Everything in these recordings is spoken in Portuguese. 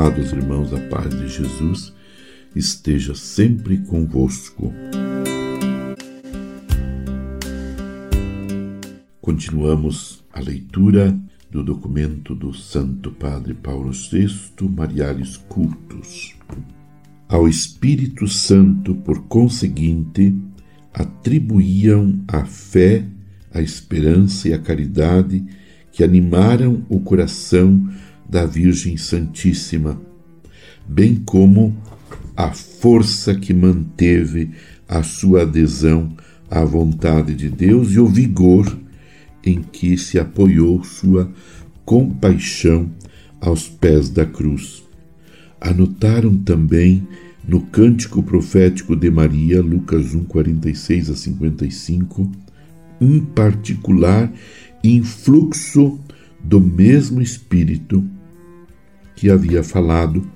Amados irmãos, a paz de Jesus esteja sempre convosco. Continuamos a leitura do documento do Santo Padre Paulo VI, Marialis Cultus. Ao Espírito Santo, por conseguinte, atribuíam a fé, a esperança e a caridade que animaram o coração da Virgem Santíssima, bem como a força que manteve a sua adesão à vontade de Deus e o vigor em que se apoiou sua compaixão aos pés da cruz. Anotaram também no cântico profético de Maria, Lucas 1, 46 a 55, um particular influxo do mesmo Espírito que havia falado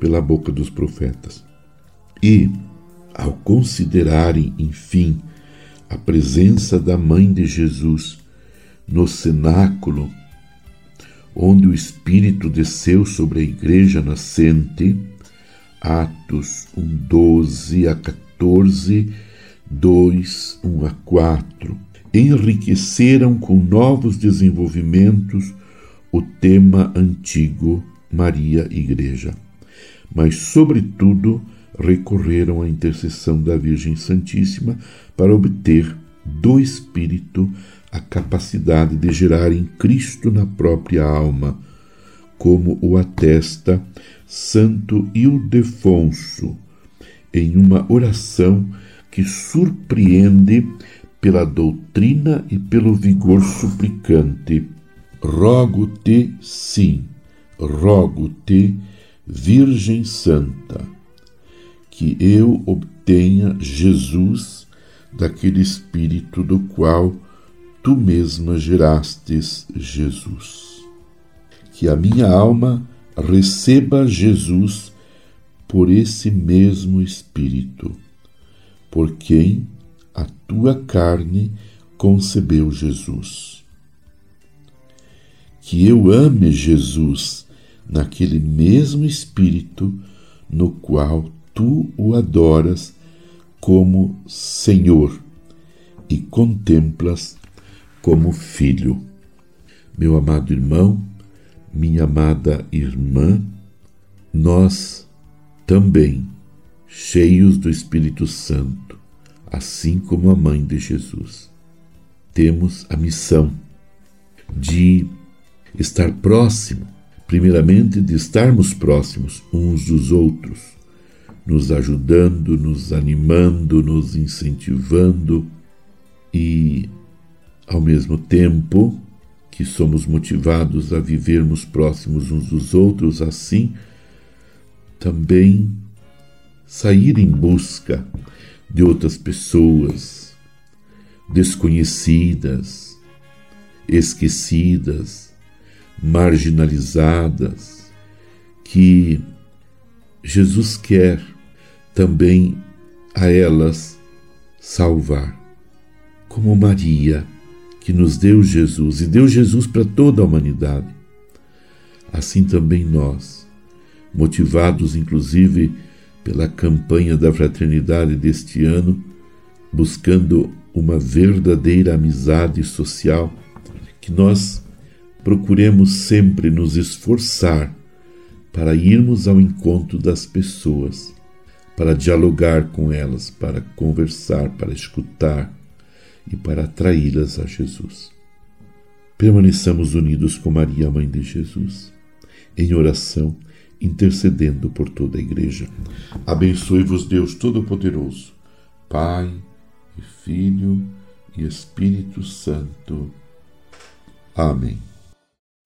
pela boca dos profetas. E, ao considerarem, enfim, a presença da Mãe de Jesus no cenáculo, onde o Espírito desceu sobre a igreja nascente, Atos 1, 12 a 14, 2, 1 a 4, enriqueceram com novos desenvolvimentos o tema antigo Maria Igreja, mas, sobretudo, recorreram à intercessão da Virgem Santíssima para obter do Espírito a capacidade de gerar em Cristo na própria alma, como o atesta Santo Ildefonso, em uma oração que surpreende pela doutrina e pelo vigor suplicante. Rogo-te, sim, rogo-te, Virgem Santa, que eu obtenha Jesus daquele Espírito do qual tu mesma gerastes Jesus. Que a minha alma receba Jesus por esse mesmo Espírito, por quem a tua carne concebeu Jesus. Que eu ame Jesus naquele mesmo Espírito no qual tu o adoras como Senhor e contemplas como filho. Meu amado irmão, minha amada irmã, nós também, cheios do Espírito Santo, assim como a mãe de Jesus, temos a missão de estar próximo, primeiramente de estarmos próximos uns dos outros, nos ajudando, nos animando, nos incentivando e ao mesmo tempo que somos motivados a vivermos próximos uns dos outros, assim, também sair em busca de outras pessoas desconhecidas, esquecidas, marginalizadas, que Jesus quer também a elas salvar, como Maria que nos deu Jesus e deu Jesus para toda a humanidade. Assim também nós, motivados inclusive pela campanha da fraternidade deste ano, buscando uma verdadeira amizade social, que nós procuremos sempre nos esforçar para irmos ao encontro das pessoas, para dialogar com elas, para conversar, para escutar, e para atraí-las a Jesus. Permaneçamos unidos com Maria, Mãe de Jesus, em oração, intercedendo por toda a Igreja. Abençoe-vos, Deus Todo-Poderoso, Pai e Filho e Espírito Santo. Amém.